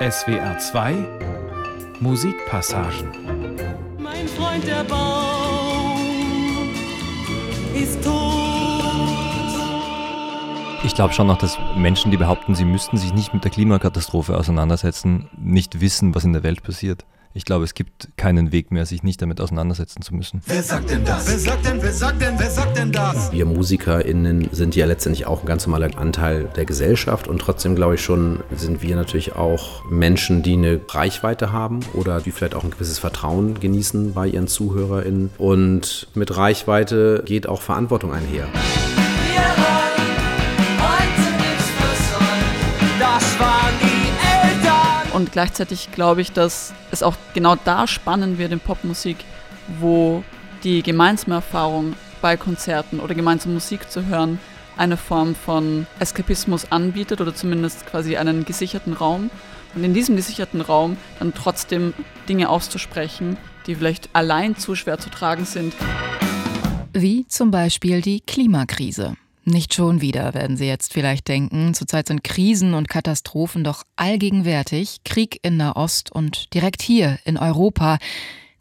SWR 2 Musikpassagen. Mein Freund der Baum ist tot. Ich glaube schon noch, dass Menschen, die behaupten, sie müssten sich nicht mit der Klimakatastrophe auseinandersetzen, nicht wissen, was in der Welt passiert. Ich glaube, es gibt keinen Weg mehr, sich nicht damit auseinandersetzen zu müssen. Wer sagt denn das? Wer sagt denn, wer sagt denn, wer sagt denn das? Wir MusikerInnen sind ja letztendlich auch ein ganz normaler Anteil der Gesellschaft und trotzdem glaube ich schon, sind wir natürlich auch Menschen, die eine Reichweite haben oder die vielleicht auch ein gewisses Vertrauen genießen bei ihren ZuhörerInnen. Und mit Reichweite geht auch Verantwortung einher. Und gleichzeitig glaube ich, dass es auch genau da spannend wird in Popmusik, wo die gemeinsame Erfahrung bei Konzerten oder gemeinsam Musik zu hören eine Form von Eskapismus anbietet oder zumindest quasi einen gesicherten Raum. Und in diesem gesicherten Raum dann trotzdem Dinge auszusprechen, die vielleicht allein zu schwer zu tragen sind. Wie zum Beispiel die Klimakrise. Nicht schon wieder, werden Sie jetzt vielleicht denken. Zurzeit sind Krisen und Katastrophen doch allgegenwärtig. Krieg in Nahost und direkt hier in Europa.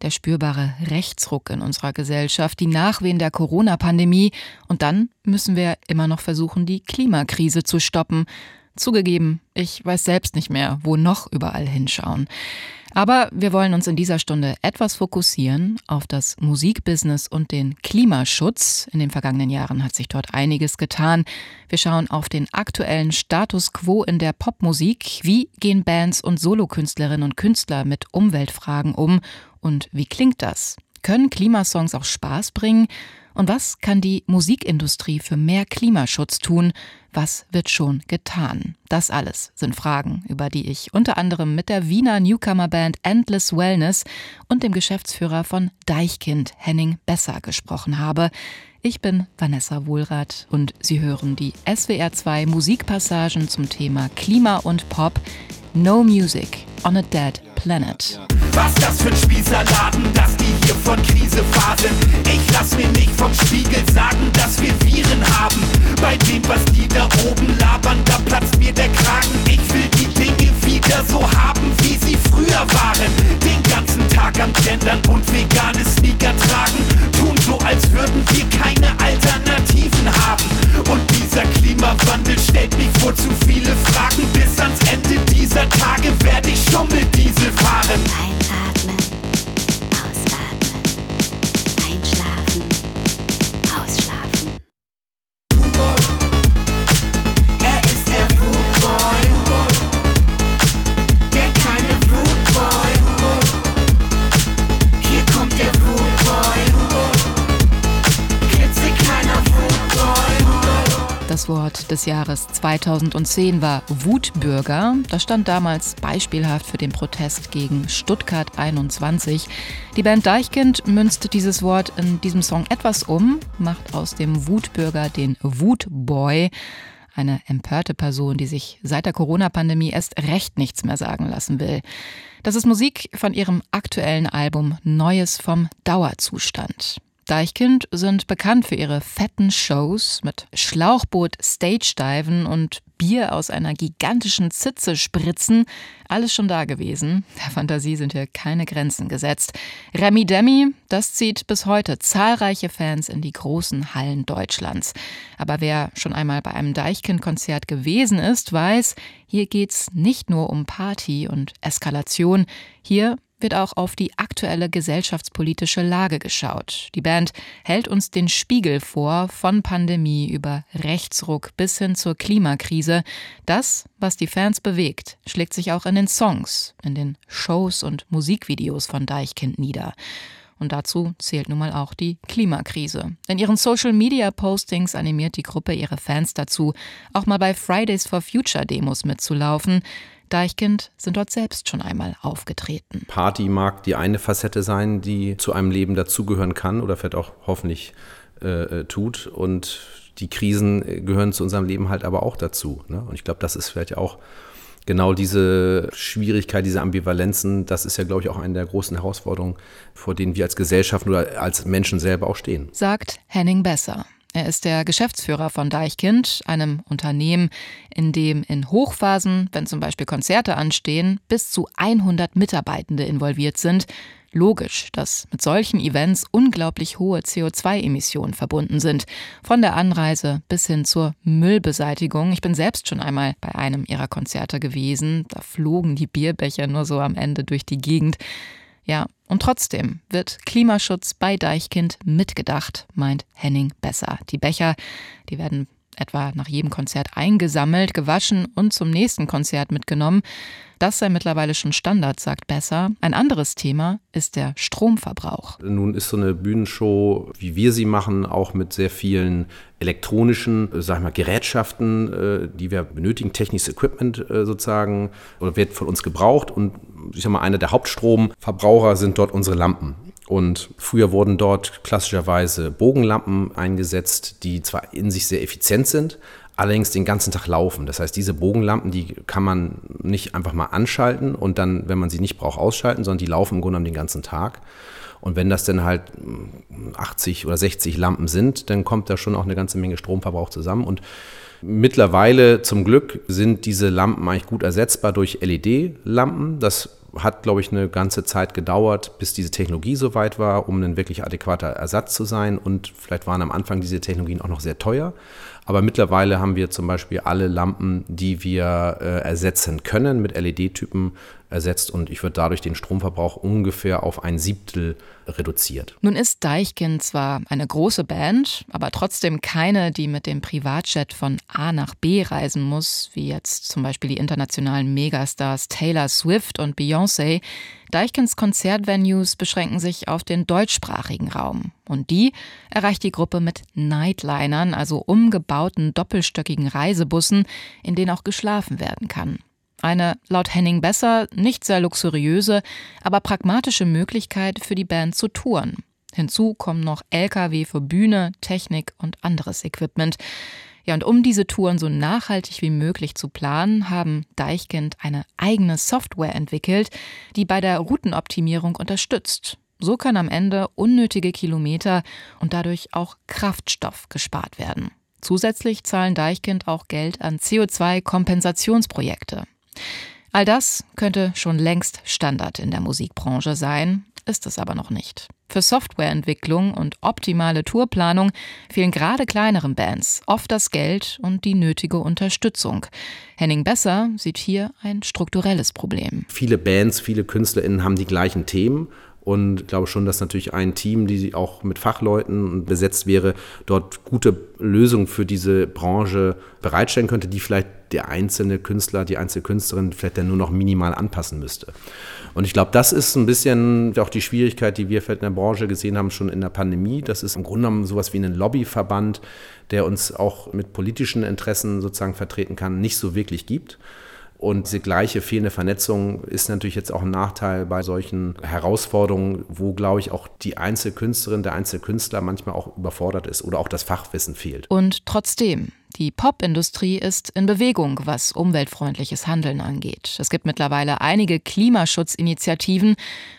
Der spürbare Rechtsruck in unserer Gesellschaft, die Nachwehen der Corona-Pandemie. Und dann müssen wir immer noch versuchen, die Klimakrise zu stoppen. Zugegeben, ich weiß selbst nicht mehr, wo noch überall hinschauen. Aber wir wollen uns in dieser Stunde etwas fokussieren auf das Musikbusiness und den Klimaschutz. In den vergangenen Jahren hat sich dort einiges getan. Wir schauen auf den aktuellen Status quo in der Popmusik. Wie gehen Bands und Solokünstlerinnen und Künstler mit Umweltfragen um? Und wie klingt das? Können Klimasongs auch Spaß bringen? Und was kann die Musikindustrie für mehr Klimaschutz tun? Was wird schon getan? Das alles sind Fragen, über die ich unter anderem mit der Wiener Newcomer-Band Endless Wellness und dem Geschäftsführer von Deichkind, Henning Besser, gesprochen habe. Ich bin Vanessa Wohlrath und Sie hören die SWR2 Musikpassagen zum Thema Klima und Pop. No Music on a Dead Planet. Was das für ein Spießerladen, dass die hier von Krise faseln. Ich lass mir nicht vom Spiegel sagen, dass wir Viren haben. Bei dem, was die da oben labern, da platzt mir der Kragen. Ich will die Dinge wieder so haben, wie sie früher waren. Den ganzen Tag am Gendern und vegane Sneaker tragen. Tun so, als würden wir keine Alternativen haben. Und dieser Klimawandel stellt mich vor zu viele Fragen. Bis ans Ende dieser Tage werde ich Schummeldiesel fahren. Einatmen, ausatmen, Foodboy. Das Wort des Jahres 2010 war Wutbürger. Das stand damals beispielhaft für den Protest gegen Stuttgart 21. Die Band Deichkind münzt dieses Wort in diesem Song etwas um, macht aus dem Wutbürger den Wutboy. Eine empörte Person, die sich seit der Corona-Pandemie erst recht nichts mehr sagen lassen will. Das ist Musik von ihrem aktuellen Album Neues vom Dauerzustand. Deichkind sind bekannt für ihre fetten Shows mit Schlauchboot, Stage-Diven und Bier aus einer gigantischen Zitze spritzen. Alles schon da gewesen. Der Fantasie sind hier keine Grenzen gesetzt. Remi Demi, das zieht bis heute zahlreiche Fans in die großen Hallen Deutschlands. Aber wer schon einmal bei einem Deichkind-Konzert gewesen ist, weiß, hier geht's nicht nur um Party und Eskalation. Hier wird auch auf die aktuelle gesellschaftspolitische Lage geschaut. Die Band hält uns den Spiegel vor, von Pandemie über Rechtsruck bis hin zur Klimakrise. Das, was die Fans bewegt, schlägt sich auch in den Songs, in den Shows und Musikvideos von Deichkind nieder. Und dazu zählt nun mal auch die Klimakrise. In ihren Social-Media-Postings animiert die Gruppe ihre Fans dazu, auch mal bei Fridays for Future Demos mitzulaufen. Deichkind sind dort selbst schon einmal aufgetreten. Party mag die eine Facette sein, die zu einem Leben dazugehören kann oder vielleicht auch hoffentlich äh, äh, tut. Und die Krisen äh, gehören zu unserem Leben halt aber auch dazu. Ne? Und ich glaube, das ist vielleicht auch genau diese Schwierigkeit, diese Ambivalenzen, das ist ja, glaube ich, auch eine der großen Herausforderungen, vor denen wir als Gesellschaft oder als Menschen selber auch stehen. Sagt Henning Besser. Er ist der Geschäftsführer von Deichkind, einem Unternehmen, in dem in Hochphasen, wenn zum Beispiel Konzerte anstehen, bis zu 100 Mitarbeitende involviert sind. Logisch, dass mit solchen Events unglaublich hohe CO2-Emissionen verbunden sind. Von der Anreise bis hin zur Müllbeseitigung. Ich bin selbst schon einmal bei einem ihrer Konzerte gewesen. Da flogen die Bierbecher nur so am Ende durch die Gegend. Ja, und trotzdem wird Klimaschutz bei Deichkind mitgedacht, meint Henning Besser. Die Becher, die werden etwa nach jedem Konzert eingesammelt, gewaschen und zum nächsten Konzert mitgenommen. Das sei mittlerweile schon Standard, sagt Besser. Ein anderes Thema ist der Stromverbrauch. Nun ist so eine Bühnenshow, wie wir sie machen, auch mit sehr vielen elektronischen, äh, sag mal, Gerätschaften, äh, die wir benötigen, technisches Equipment äh, sozusagen, oder wird von uns gebraucht. Und ich sag mal, einer der Hauptstromverbraucher sind dort unsere Lampen. Und früher wurden dort klassischerweise Bogenlampen eingesetzt, die zwar in sich sehr effizient sind, allerdings den ganzen Tag laufen. Das heißt, diese Bogenlampen, die kann man nicht einfach mal anschalten und dann, wenn man sie nicht braucht, ausschalten, sondern die laufen im Grunde genommen den ganzen Tag. Und wenn das dann halt 80 oder 60 Lampen sind, dann kommt da schon auch eine ganze Menge Stromverbrauch zusammen. Und mittlerweile zum Glück sind diese Lampen eigentlich gut ersetzbar durch LED-Lampen. Das hat, glaube ich, eine ganze Zeit gedauert, bis diese Technologie so weit war, um ein wirklich adäquater Ersatz zu sein. Und vielleicht waren am Anfang diese Technologien auch noch sehr teuer. Aber mittlerweile haben wir zum Beispiel alle Lampen, die wir äh, ersetzen können, mit LED-Typen ersetzt und ich würde dadurch den Stromverbrauch ungefähr auf ein Siebtel reduziert. Nun ist Deichkind zwar eine große Band, aber trotzdem keine, die mit dem Privatjet von A nach B reisen muss, wie jetzt zum Beispiel die internationalen Megastars Taylor Swift und Beyoncé. Deichkinds Konzertvenues beschränken sich auf den deutschsprachigen Raum. Und die erreicht die Gruppe mit Nightlinern, also umgebauten doppelstöckigen Reisebussen, in denen auch geschlafen werden kann. Eine laut Henning Besser nicht sehr luxuriöse, aber pragmatische Möglichkeit für die Band zu touren. Hinzu kommen noch Lkw für Bühne, Technik und anderes Equipment. Ja, und um diese Touren so nachhaltig wie möglich zu planen, haben Deichkind eine eigene Software entwickelt, die bei der Routenoptimierung unterstützt. So können am Ende unnötige Kilometer und dadurch auch Kraftstoff gespart werden. Zusätzlich zahlen Deichkind auch Geld an CO2-Kompensationsprojekte. All das könnte schon längst Standard in der Musikbranche sein, ist es aber noch nicht. Für Softwareentwicklung und optimale Tourplanung fehlen gerade kleineren Bands oft das Geld und die nötige Unterstützung. Henning Besser sieht hier ein strukturelles Problem. Viele Bands, viele KünstlerInnen haben die gleichen Themen und ich glaube schon, dass natürlich ein Team, die auch mit Fachleuten besetzt wäre, dort gute Lösungen für diese Branche bereitstellen könnte, die vielleicht der einzelne Künstler, die einzelne Künstlerin vielleicht dann nur noch minimal anpassen müsste. Und ich glaube, das ist ein bisschen auch die Schwierigkeit, die wir vielleicht in der Branche gesehen haben, schon in der Pandemie. Das ist im Grunde genommen sowas wie ein Lobbyverband, der uns auch mit politischen Interessen sozusagen vertreten kann, nicht so wirklich gibt. Und diese gleiche fehlende Vernetzung ist natürlich jetzt auch ein Nachteil bei solchen Herausforderungen, wo, glaube ich, auch die Einzelkünstlerin, der Einzelkünstler manchmal auch überfordert ist oder auch das Fachwissen fehlt. Und trotzdem, die Popindustrie ist in Bewegung, was umweltfreundliches Handeln angeht. Es gibt mittlerweile einige Klimaschutzinitiativen,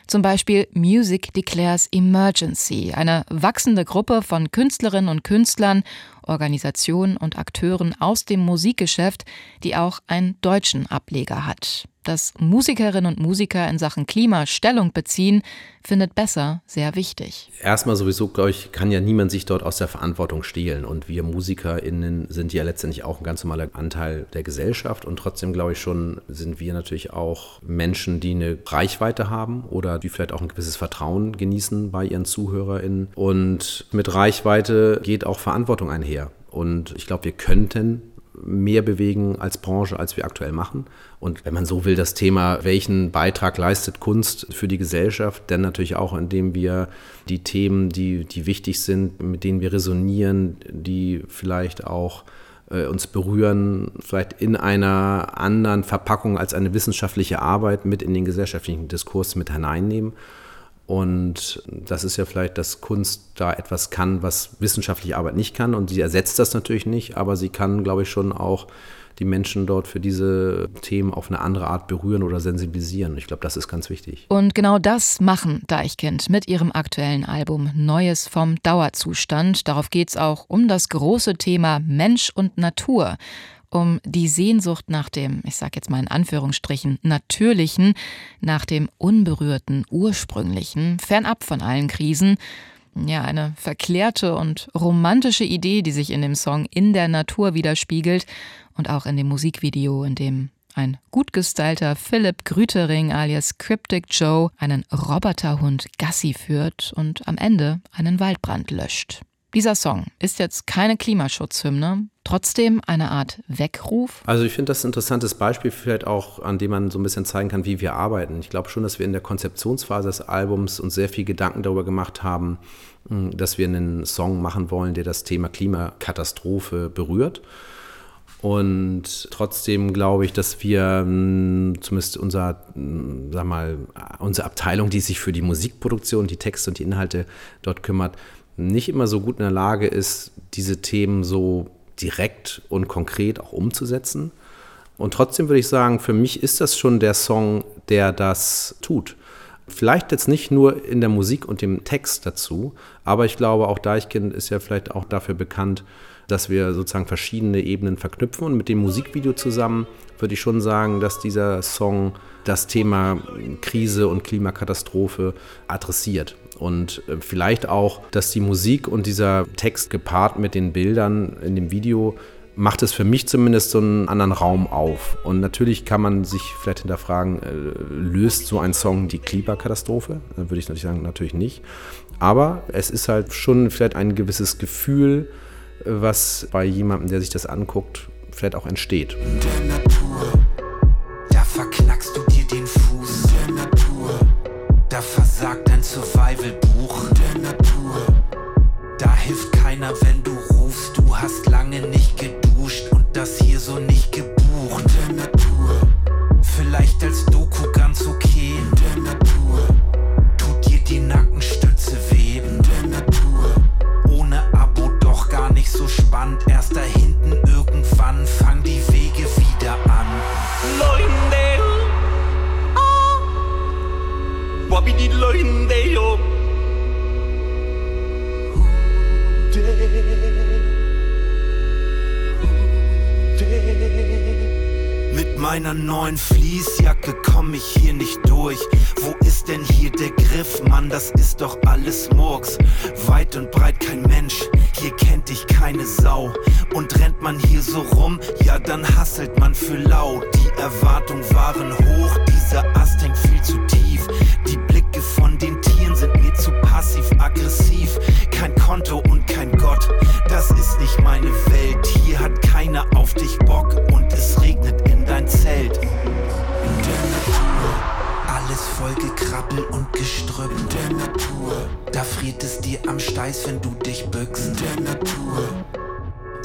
zum Beispiel Music Declares Emergency, eine wachsende Gruppe von Künstlerinnen und Künstlern, Organisationen und Akteuren aus dem Musikgeschäft, die auch einen deutschen Ableger hat dass Musikerinnen und Musiker in Sachen Klima Stellung beziehen, findet Besser sehr wichtig. Erstmal sowieso, glaube ich, kann ja niemand sich dort aus der Verantwortung stehlen. Und wir MusikerInnen sind ja letztendlich auch ein ganz normaler Anteil der Gesellschaft. Und trotzdem, glaube ich schon, sind wir natürlich auch Menschen, die eine Reichweite haben oder die vielleicht auch ein gewisses Vertrauen genießen bei ihren ZuhörerInnen. Und mit Reichweite geht auch Verantwortung einher. Und ich glaube, wir könnten mehr bewegen als Branche, als wir aktuell machen. Und wenn man so will, das Thema, welchen Beitrag leistet Kunst für die Gesellschaft, denn natürlich auch, indem wir die Themen, die, die wichtig sind, mit denen wir resonieren, die vielleicht auch äh, uns berühren, vielleicht in einer anderen Verpackung als eine wissenschaftliche Arbeit mit in den gesellschaftlichen Diskurs mit hineinnehmen. Und das ist ja vielleicht, dass Kunst da etwas kann, was wissenschaftliche Arbeit nicht kann. Und sie ersetzt das natürlich nicht, aber sie kann, glaube ich, schon auch die Menschen dort für diese Themen auf eine andere Art berühren oder sensibilisieren. Ich glaube, das ist ganz wichtig. Und genau das machen Deichkind mit ihrem aktuellen Album Neues vom Dauerzustand. Darauf geht es auch um das große Thema Mensch und Natur um die Sehnsucht nach dem, ich sage jetzt mal in Anführungsstrichen, natürlichen, nach dem unberührten, ursprünglichen, fernab von allen Krisen. Ja, eine verklärte und romantische Idee, die sich in dem Song In der Natur widerspiegelt und auch in dem Musikvideo, in dem ein gut gestylter Philipp Grütering alias Cryptic Joe einen Roboterhund Gassi führt und am Ende einen Waldbrand löscht. Dieser Song ist jetzt keine Klimaschutzhymne, trotzdem eine Art Weckruf. Also ich finde das ein interessantes Beispiel vielleicht auch, an dem man so ein bisschen zeigen kann, wie wir arbeiten. Ich glaube schon, dass wir in der Konzeptionsphase des Albums uns sehr viel Gedanken darüber gemacht haben, hm, dass wir einen Song machen wollen, der das Thema Klimakatastrophe berührt. Und trotzdem glaube ich, dass wir hm, zumindest unser, hm, sag mal, unsere Abteilung, die sich für die Musikproduktion, die Texte und die Inhalte dort kümmert, nicht immer so gut in der Lage ist, diese Themen so direkt und konkret auch umzusetzen. Und trotzdem würde ich sagen, für mich ist das schon der Song, der das tut. Vielleicht jetzt nicht nur in der Musik und dem Text dazu, aber ich glaube, auch Deichkind ist ja vielleicht auch dafür bekannt, dass wir sozusagen verschiedene Ebenen verknüpfen. Und mit dem Musikvideo zusammen würde ich schon sagen, dass dieser Song das Thema Krise und Klimakatastrophe adressiert. Und äh, vielleicht auch, dass die Musik und dieser Text gepaart mit den Bildern in dem Video macht es für mich zumindest so einen anderen Raum auf. Und natürlich kann man sich vielleicht hinterfragen, äh, löst so ein Song die Klimakatastrophe? Dann würde ich natürlich sagen, natürlich nicht. Aber es ist halt schon vielleicht ein gewisses Gefühl, was bei jemandem, der sich das anguckt, vielleicht auch entsteht. der Natur. Meiner neuen Fließjacke komm ich hier nicht durch. Wo ist denn hier der Griff? Mann, das ist doch alles Murks. Weit und breit kein Mensch, hier kennt dich keine Sau. Und rennt man hier so rum, ja dann hasselt man für lau. Die Erwartungen waren hoch, dieser Ast hängt viel zu tief. Die Blicke von den Tieren sind mir zu passiv-aggressiv. Kein Konto und kein Gott, das ist nicht meine Welt. Hier hat keiner auf dich da friert es dir am Steiß, wenn du dich bückst. Der Natur,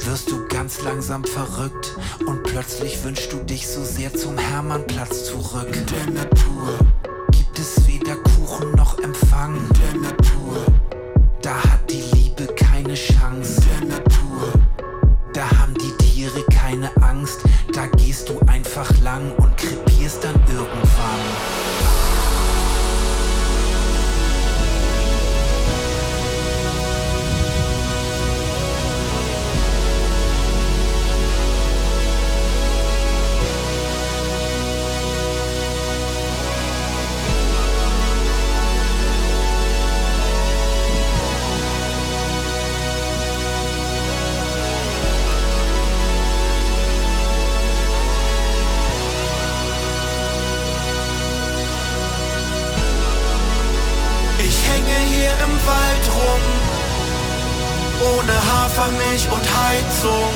wirst du ganz langsam verrückt und plötzlich wünschst du dich so sehr zum Hermannplatz zurück. Der Natur, gibt es weder Kuchen noch Empfang. Der Natur, da hat die Liebe keine Chance. Der Natur, da haben die Tiere keine Angst. Da gehst du einfach lang und Hafermilch und Heizung.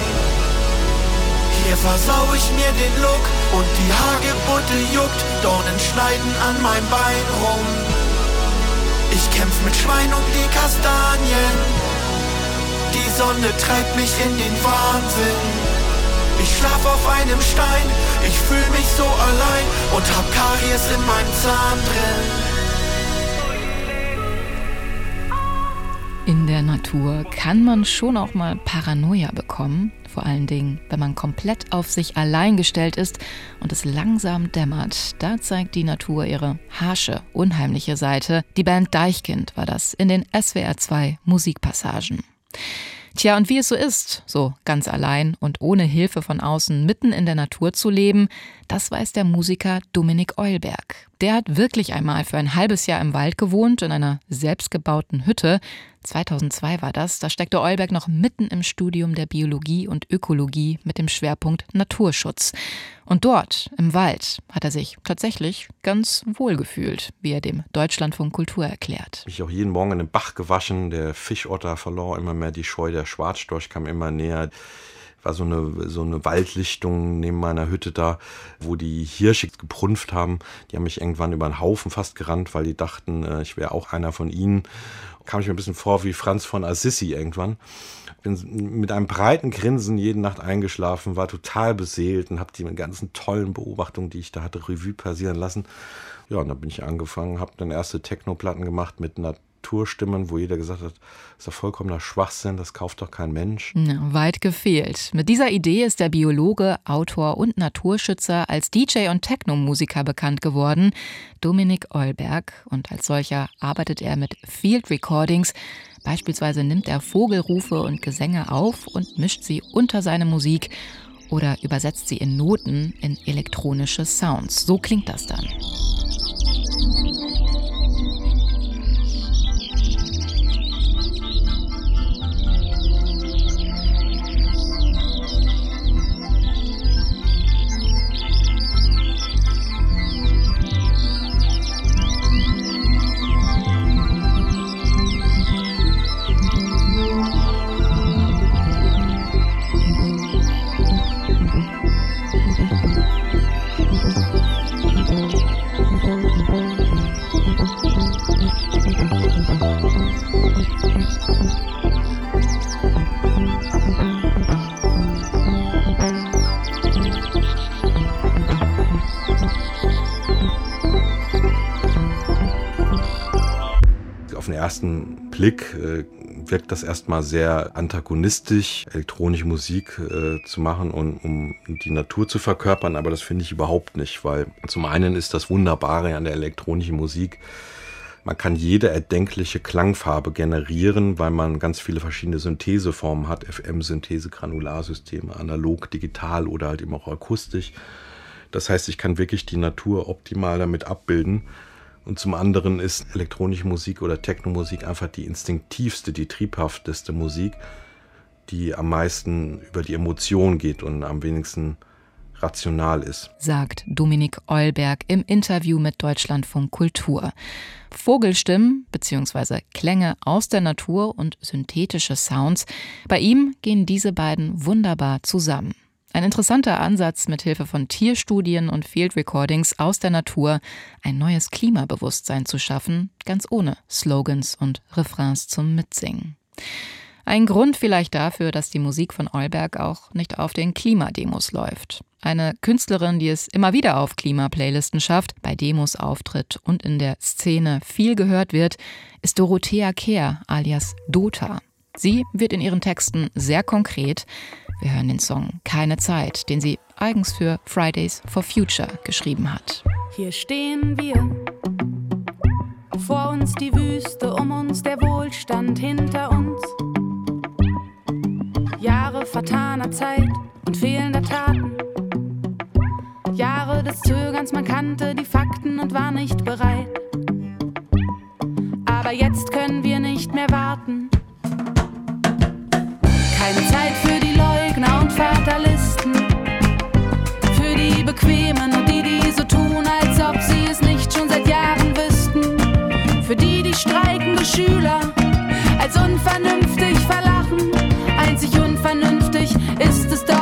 Hier versau ich mir den Look und die Hagebutte juckt, Dornen schneiden an meinem Bein rum. Ich kämpf mit Schwein um die Kastanien, die Sonne treibt mich in den Wahnsinn. Ich schlaf auf einem Stein, ich fühl mich so allein und hab Karies in meinem Zahn drin. In der Natur kann man schon auch mal Paranoia bekommen. Vor allen Dingen, wenn man komplett auf sich allein gestellt ist und es langsam dämmert. Da zeigt die Natur ihre harsche, unheimliche Seite. Die Band Deichkind war das in den SWR 2 Musikpassagen. Tja, und wie es so ist, so ganz allein und ohne Hilfe von außen mitten in der Natur zu leben, das weiß der Musiker Dominik Eulberg. Der hat wirklich einmal für ein halbes Jahr im Wald gewohnt, in einer selbstgebauten Hütte. 2002 war das. Da steckte Eulberg noch mitten im Studium der Biologie und Ökologie mit dem Schwerpunkt Naturschutz. Und dort, im Wald, hat er sich tatsächlich ganz wohl gefühlt, wie er dem Deutschlandfunk Kultur erklärt. Ich auch jeden Morgen in den Bach gewaschen. Der Fischotter verlor immer mehr die Scheu. Der Schwarzstorch kam immer näher war so eine, so eine Waldlichtung neben meiner Hütte da, wo die Hirsche geprunft haben. Die haben mich irgendwann über einen Haufen fast gerannt, weil die dachten, äh, ich wäre auch einer von ihnen. Kam ich mir ein bisschen vor wie Franz von Assisi irgendwann. Bin mit einem breiten Grinsen jede Nacht eingeschlafen, war total beseelt und habe die ganzen tollen Beobachtungen, die ich da hatte, Revue passieren lassen. Ja, und dann bin ich angefangen, habe dann erste Techno-Platten gemacht mit einer Tour-Stimmen, wo jeder gesagt hat, das ist doch vollkommener Schwachsinn, das kauft doch kein Mensch. Ja, weit gefehlt. Mit dieser Idee ist der Biologe, Autor und Naturschützer als DJ und Techno-Musiker bekannt geworden, Dominik Eulberg. Und als solcher arbeitet er mit Field Recordings. Beispielsweise nimmt er Vogelrufe und Gesänge auf und mischt sie unter seine Musik oder übersetzt sie in Noten in elektronische Sounds. So klingt das dann. Ersten Blick äh, wirkt das erstmal sehr antagonistisch, elektronische Musik äh, zu machen und um die Natur zu verkörpern, aber das finde ich überhaupt nicht, weil zum einen ist das Wunderbare an der elektronischen Musik, man kann jede erdenkliche Klangfarbe generieren, weil man ganz viele verschiedene Syntheseformen hat, FM-Synthese, Granularsysteme, analog, digital oder halt eben auch akustisch. Das heißt, ich kann wirklich die Natur optimal damit abbilden. Und zum anderen ist elektronische Musik oder Technomusik einfach die instinktivste, die triebhafteste Musik, die am meisten über die Emotion geht und am wenigsten rational ist. Sagt Dominik Eulberg im Interview mit Deutschlandfunk Kultur. Vogelstimmen bzw. Klänge aus der Natur und synthetische Sounds, bei ihm gehen diese beiden wunderbar zusammen. Ein interessanter Ansatz, mit Hilfe von Tierstudien und Field Recordings aus der Natur ein neues Klimabewusstsein zu schaffen, ganz ohne Slogans und Refrains zum Mitsingen. Ein Grund vielleicht dafür, dass die Musik von Eulberg auch nicht auf den Klimademos läuft. Eine Künstlerin, die es immer wieder auf Klimaplaylisten schafft, bei Demos auftritt und in der Szene viel gehört wird, ist Dorothea Kehr alias Dota. Sie wird in ihren Texten sehr konkret, wir hören den Song Keine Zeit, den sie eigens für Fridays for Future geschrieben hat. Hier stehen wir. Vor uns die Wüste, um uns der Wohlstand hinter uns. Jahre vertaner Zeit und fehlender Taten. Jahre des Zögerns, man kannte die Fakten und war nicht bereit. Aber jetzt können wir nicht mehr warten. Keine Zeit für die Fatalisten. Für die Bequemen und die, die so tun, als ob sie es nicht schon seit Jahren wüssten. Für die, die streikende Schüler als unvernünftig verlachen. Einzig unvernünftig ist es doch,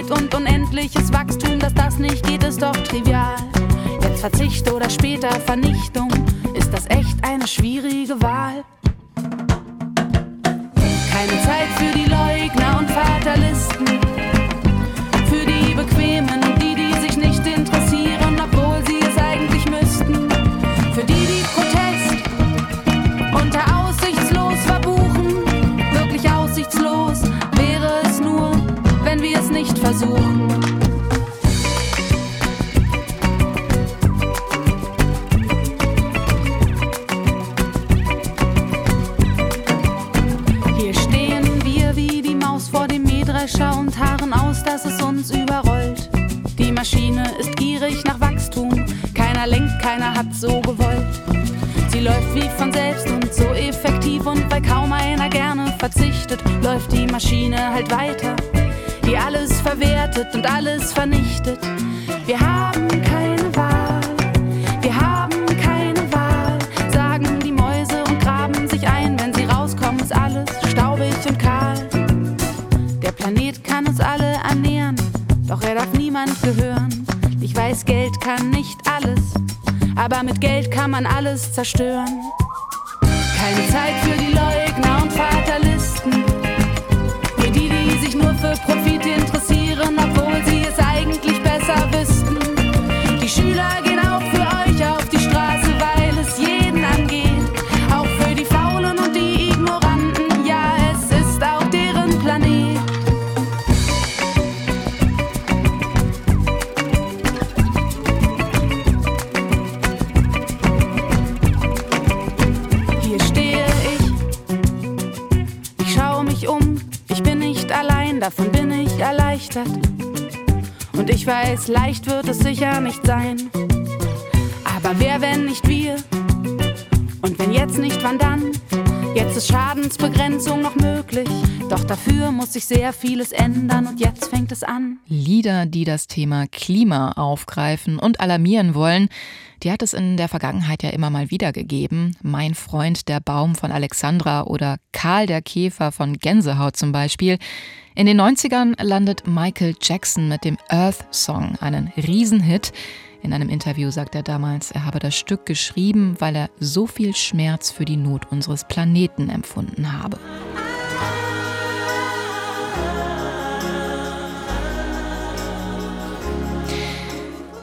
Planet und unendliches Wachstum, dass das nicht geht, ist doch trivial. Jetzt Verzicht oder später Vernichtung, ist das echt eine schwierige Wahl. Versuchen. Hier stehen wir wie die Maus vor dem Mähdrescher und harren aus, dass es uns überrollt. Die Maschine ist gierig nach Wachstum, keiner lenkt, keiner hat so und alles vernichtet. Wir haben keine Wahl, wir haben keine Wahl, sagen die Mäuse und graben sich ein, wenn sie rauskommen, ist alles staubig und kahl. Der Planet kann uns alle ernähren, doch er darf niemand gehören. Ich weiß, Geld kann nicht alles, aber mit Geld kann man alles zerstören. Keine Zeit für die Leugner und Fatalisten, für die, die sich nur für Profit Weiß, leicht wird es sicher nicht sein. Aber wer, wenn nicht wir? Und wenn jetzt nicht, wann dann? Jetzt ist Schadensbegrenzung noch möglich. Doch dafür muss sich sehr vieles ändern und jetzt fängt es an. Lieder, die das Thema Klima aufgreifen und alarmieren wollen, die hat es in der Vergangenheit ja immer mal wieder gegeben. Mein Freund der Baum von Alexandra oder Karl der Käfer von Gänsehaut zum Beispiel. In den 90ern landet Michael Jackson mit dem Earth Song, einen Riesenhit. In einem Interview sagt er damals, er habe das Stück geschrieben, weil er so viel Schmerz für die Not unseres Planeten empfunden habe.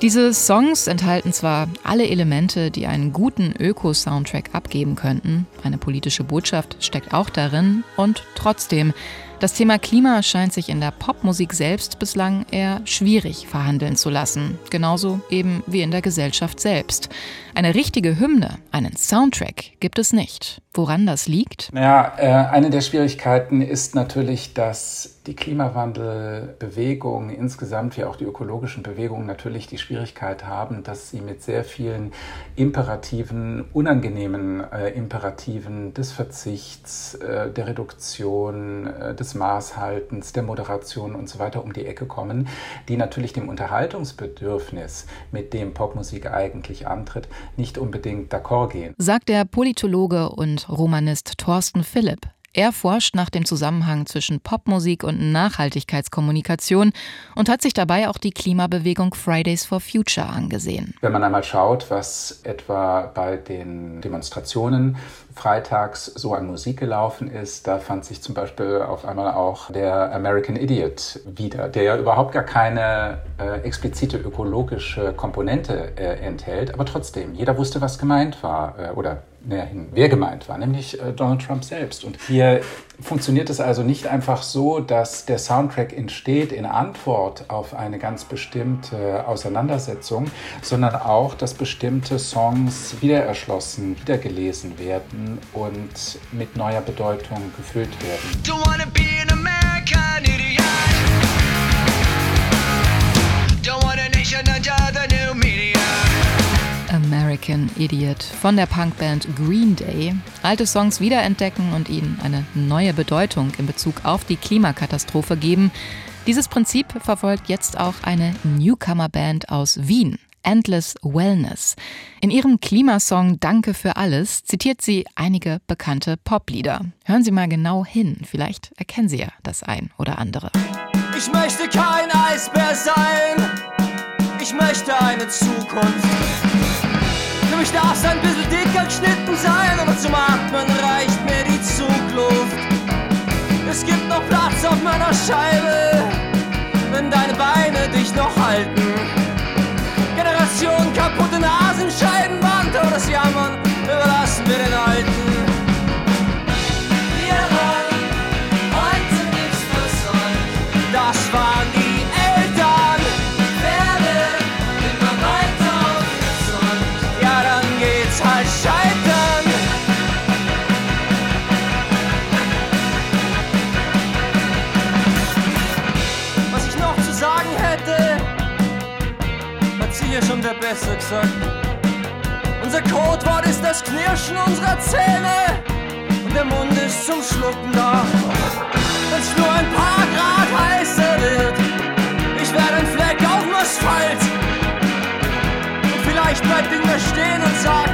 Diese Songs enthalten zwar alle Elemente, die einen guten Öko-Soundtrack abgeben könnten, eine politische Botschaft steckt auch darin und trotzdem, das Thema Klima scheint sich in der Popmusik selbst bislang eher schwierig verhandeln zu lassen, genauso eben wie in der Gesellschaft selbst. Eine richtige Hymne, einen Soundtrack gibt es nicht. Woran das liegt? Naja, äh, eine der Schwierigkeiten ist natürlich, dass die Klimawandelbewegung insgesamt wie auch die ökologischen Bewegungen natürlich die Schwierigkeit haben, dass sie mit sehr vielen imperativen, unangenehmen äh, Imperativen des Verzichts, äh, der Reduktion, äh, des Maßhaltens, der Moderation und so weiter um die Ecke kommen, die natürlich dem Unterhaltungsbedürfnis, mit dem Popmusik eigentlich antritt, nicht unbedingt d'accord gehen. Sagt der Politologe und Romanist Thorsten Philipp. Er forscht nach dem Zusammenhang zwischen Popmusik und Nachhaltigkeitskommunikation und hat sich dabei auch die Klimabewegung Fridays for Future angesehen. Wenn man einmal schaut, was etwa bei den Demonstrationen freitags so an Musik gelaufen ist, da fand sich zum Beispiel auf einmal auch der American Idiot wieder, der ja überhaupt gar keine äh, explizite ökologische Komponente äh, enthält, aber trotzdem, jeder wusste, was gemeint war äh, oder näher hin, wer gemeint war, nämlich äh, Donald Trump selbst. Und hier funktioniert es also nicht einfach so, dass der Soundtrack entsteht in Antwort auf eine ganz bestimmte Auseinandersetzung, sondern auch, dass bestimmte Songs wieder erschlossen, wieder gelesen werden und mit neuer Bedeutung gefüllt werden. Don't wanna nation under the new media. American Idiot von der Punkband Green Day. Alte Songs wiederentdecken und ihnen eine neue Bedeutung in Bezug auf die Klimakatastrophe geben. Dieses Prinzip verfolgt jetzt auch eine Newcomer-Band aus Wien. Endless Wellness. In ihrem Klimasong Danke für alles zitiert sie einige bekannte Poplieder. Hören Sie mal genau hin, vielleicht erkennen Sie ja das ein oder andere. Ich möchte kein Eisbär sein. Ich möchte eine Zukunft. Für mich darf es ein bisschen dicker geschnitten sein, aber zum Atmen reicht mir die Zugluft. Es gibt noch Platz auf meiner Scheibe, wenn deine Beine dich noch halten. Generation kaputte Nasenscheibenwand oder das Jammern überlassen wir den Alten. Gesagt. Unser Codewort ist das Knirschen unserer Zähne und der Mund ist zum Schlucken da. Wenn's nur ein paar Grad heißer wird, ich werde ein Fleck auf dem Asphalt. Und vielleicht bleibt irgendwer stehen und sagt,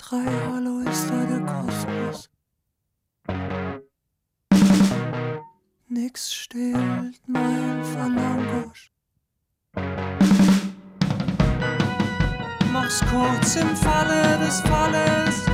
drei, hallo ist da der Kosmos. Nix stillt mein Verlangosch. Mach's kurz im Falle des Falles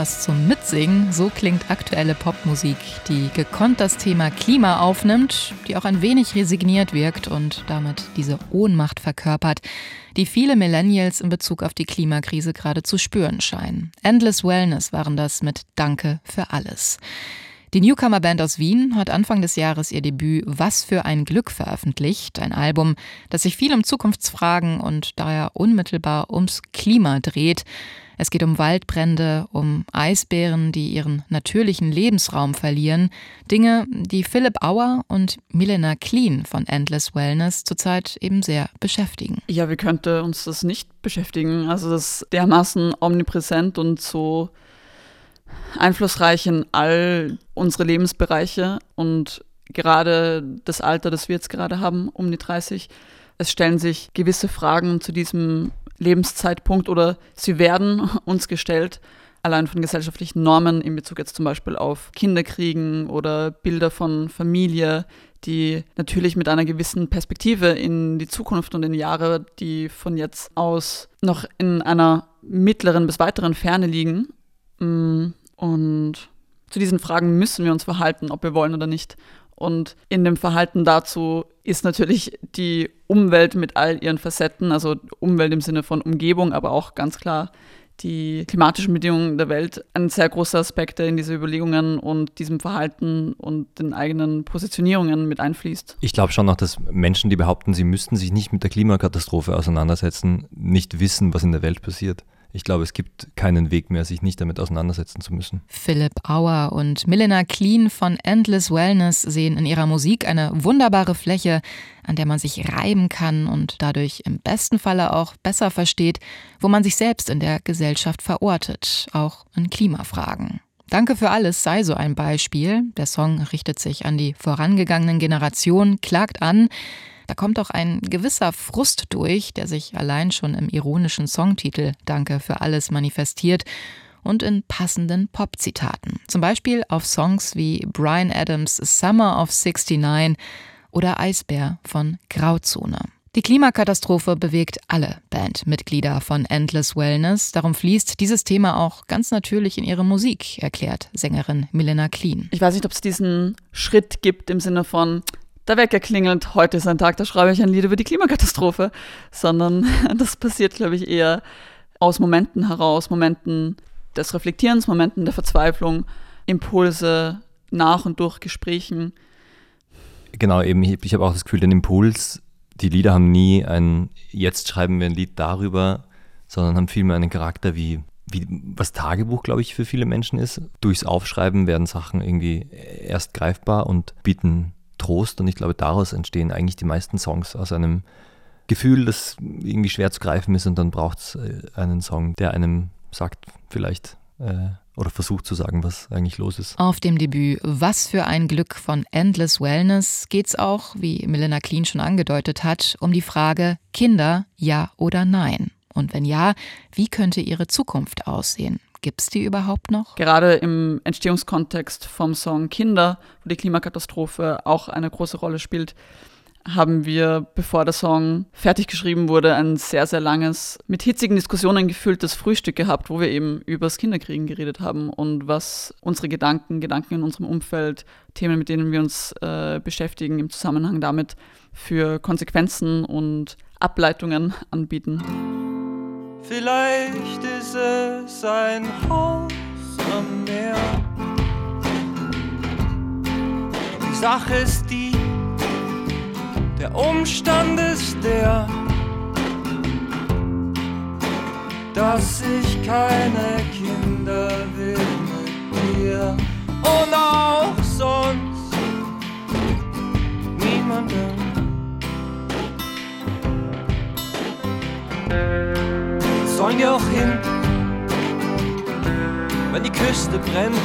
Etwas zum Mitsingen, so klingt aktuelle Popmusik, die gekonnt das Thema Klima aufnimmt, die auch ein wenig resigniert wirkt und damit diese Ohnmacht verkörpert, die viele Millennials in Bezug auf die Klimakrise gerade zu spüren scheinen. Endless Wellness waren das mit Danke für alles. Die Newcomer-Band aus Wien hat Anfang des Jahres ihr Debüt Was für ein Glück veröffentlicht, ein Album, das sich viel um Zukunftsfragen und daher unmittelbar ums Klima dreht. Es geht um Waldbrände, um Eisbären, die ihren natürlichen Lebensraum verlieren, Dinge, die Philipp Auer und Milena Clean von Endless Wellness zurzeit eben sehr beschäftigen. Ja, wie könnte uns das nicht beschäftigen? Also das ist dermaßen omnipräsent und so einflussreich in all unsere Lebensbereiche und gerade das Alter, das wir jetzt gerade haben, um die 30, es stellen sich gewisse Fragen zu diesem Lebenszeitpunkt oder sie werden uns gestellt, allein von gesellschaftlichen Normen in Bezug jetzt zum Beispiel auf Kinderkriegen oder Bilder von Familie, die natürlich mit einer gewissen Perspektive in die Zukunft und in Jahre, die von jetzt aus noch in einer mittleren bis weiteren Ferne liegen. Mm, Und zu diesen Fragen müssen wir uns verhalten, ob wir wollen oder nicht. Und in dem Verhalten dazu ist natürlich die Umwelt mit all ihren Facetten, also Umwelt im Sinne von Umgebung, aber auch ganz klar die klimatischen Bedingungen der Welt ein sehr großer Aspekt, der in diese Überlegungen und diesem Verhalten und den eigenen Positionierungen mit einfließt. Ich glaube schon noch, dass Menschen, die behaupten, sie müssten sich nicht mit der Klimakatastrophe auseinandersetzen, nicht wissen, was in der Welt passiert. Ich glaube, es gibt keinen Weg mehr, sich nicht damit auseinandersetzen zu müssen. Philipp Auer und Milena Clean von Endless Wellness sehen in ihrer Musik eine wunderbare Fläche, an der man sich reiben kann und dadurch im besten Falle auch besser versteht, wo man sich selbst in der Gesellschaft verortet, auch in Klimafragen. Danke für alles sei so ein Beispiel. Der Song richtet sich an die vorangegangenen Generationen, klagt an, da kommt auch ein gewisser Frust durch, der sich allein schon im ironischen Songtitel Danke für alles manifestiert. und in passenden Pop-Zitaten. Zum Beispiel auf Songs wie Brian Adams' Summer of 69 oder Eisbär von Grauzone. Die Klimakatastrophe bewegt alle Bandmitglieder von Endless Wellness. Darum fließt dieses Thema auch ganz natürlich in ihre Musik, erklärt Sängerin Milena Clean. Ich weiß nicht, ob es diesen Schritt gibt im Sinne von, der Wecker klingelt, heute ist ein Tag, da schreibe ich ein Lied über die Klimakatastrophe, sondern das passiert, glaube ich, eher aus Momenten heraus, Momenten des Reflektierens, Momenten der Verzweiflung, Impulse nach und durch Gesprächen. Genau, eben, ich, ich habe auch das Gefühl, den Impuls, die Lieder haben nie ein, jetzt schreiben wir ein Lied darüber, sondern haben vielmehr einen Charakter wie, wie was Tagebuch, glaube ich, für viele Menschen ist. Durchs Aufschreiben werden Sachen irgendwie erst greifbar und bieten Trost und ich glaube, daraus entstehen eigentlich die meisten Songs aus einem Gefühl, das irgendwie schwer zu greifen ist und dann braucht es äh, einen Song, der einem sagt, vielleicht äh, oder versucht zu sagen, was eigentlich los ist. Auf dem Debüt Was für ein Glück von Endless Wellness geht es auch, wie Milena Clean schon angedeutet hat, um die Frage Kinder, ja oder nein? Und wenn ja, wie könnte ihre Zukunft aussehen? Gibt es die überhaupt noch? Gerade im Entstehungskontext vom Song Kinder, wo die Klimakatastrophe auch eine große Rolle spielt, haben wir, bevor der Song fertig geschrieben wurde, ein sehr, sehr langes, mit hitzigen Diskussionen gefülltes Frühstück gehabt, wo wir eben über das Kinderkriegen geredet haben und was unsere Gedanken, Gedanken in unserem Umfeld, Themen, mit denen wir uns äh, beschäftigen, im Zusammenhang damit für Konsequenzen und Ableitungen anbieten. Vielleicht ist es ein Haus am Meer. Die Sache ist die, der Umstand ist der, dass ich keine Kinder will mit dir und auch sonst niemanden. Sollen wir auch hin, wenn die Küste brennt